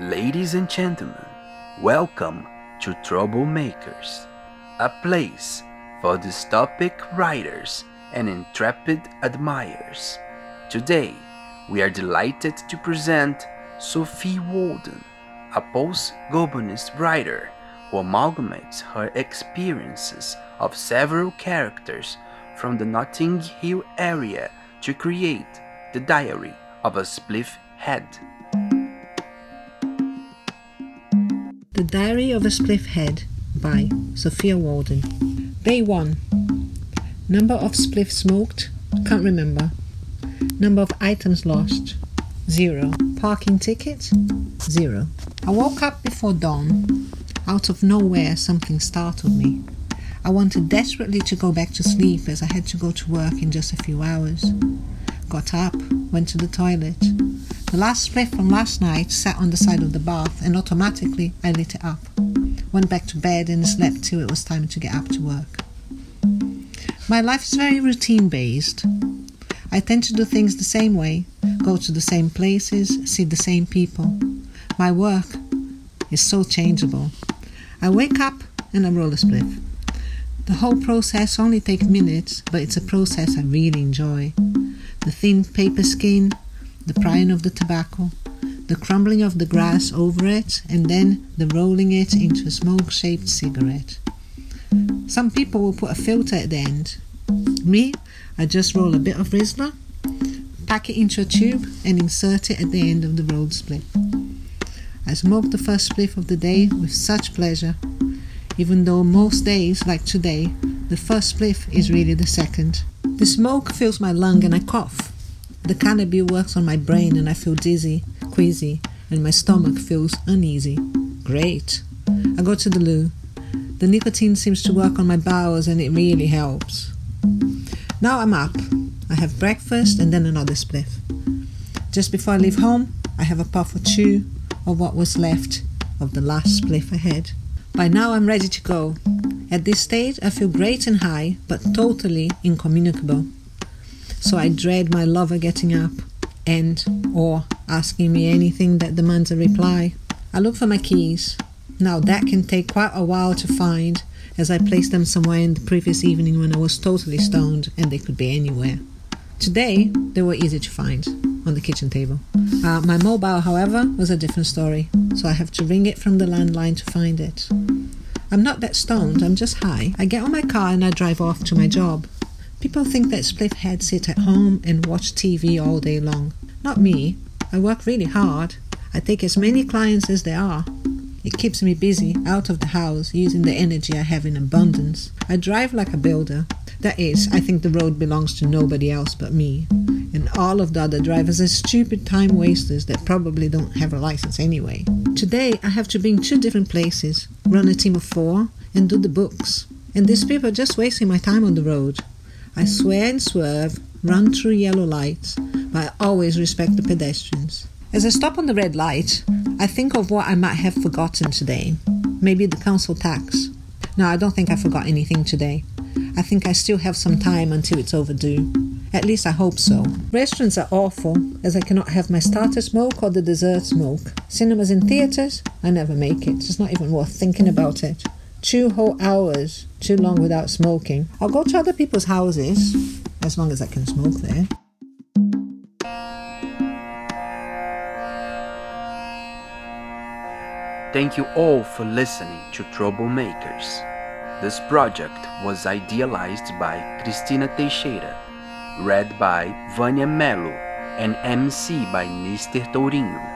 Ladies and gentlemen, welcome to Troublemakers, a place for dystopic writers and intrepid admirers. Today, we are delighted to present Sophie Walden, a post Gobonist writer who amalgamates her experiences of several characters from the Notting Hill area to create the Diary of a Spliff Head. The Diary of a Spliff Head by Sophia Walden. Day 1. Number of spliffs smoked? Can't remember. Number of items lost? Zero. Parking ticket? Zero. I woke up before dawn. Out of nowhere, something startled me. I wanted desperately to go back to sleep as I had to go to work in just a few hours. Got up, went to the toilet. The last spliff from last night sat on the side of the bath, and automatically I lit it up. Went back to bed and slept till it was time to get up to work. My life is very routine based. I tend to do things the same way, go to the same places, see the same people. My work is so changeable. I wake up and I roll a spliff. The whole process only takes minutes, but it's a process I really enjoy. The thin paper skin, the prying of the tobacco, the crumbling of the grass over it, and then the rolling it into a smoke shaped cigarette. Some people will put a filter at the end. Me, I just roll a bit of Rizla, pack it into a tube, and insert it at the end of the rolled spliff. I smoke the first spliff of the day with such pleasure, even though most days, like today, the first spliff is really the second. The smoke fills my lung and I cough. The cannabis works on my brain and I feel dizzy, queasy, and my stomach feels uneasy. Great. I go to the loo. The nicotine seems to work on my bowels and it really helps. Now I'm up. I have breakfast and then another spliff. Just before I leave home, I have a puff or two of what was left of the last spliff I had. By now I'm ready to go. At this stage, I feel great and high, but totally incommunicable. So I dread my lover getting up and or asking me anything that demands a reply. I look for my keys. Now that can take quite a while to find as I placed them somewhere in the previous evening when I was totally stoned and they could be anywhere. Today, they were easy to find on the kitchen table. Uh, my mobile, however, was a different story, so I have to ring it from the landline to find it. I'm not that stoned, I'm just high. I get on my car and I drive off to my job. People think that spliff heads sit at home and watch TV all day long. Not me. I work really hard. I take as many clients as there are. It keeps me busy, out of the house, using the energy I have in abundance. I drive like a builder. That is, I think the road belongs to nobody else but me. And all of the other drivers are stupid time wasters that probably don't have a license anyway. Today, I have to be in two different places, run a team of four, and do the books. And these people are just wasting my time on the road. I swear and swerve, run through yellow lights, but I always respect the pedestrians. As I stop on the red light, I think of what I might have forgotten today. Maybe the council tax. No, I don't think I forgot anything today. I think I still have some time until it's overdue. At least I hope so. Restaurants are awful, as I cannot have my starter smoke or the dessert smoke. Cinemas and theatres, I never make it. It's not even worth thinking about it. Two whole hours, too long without smoking. I'll go to other people's houses, as long as I can smoke there. Thank you all for listening to Troublemakers. This project was idealized by Cristina Teixeira, read by Vânia Melo, and MC by Mr. Tourinho.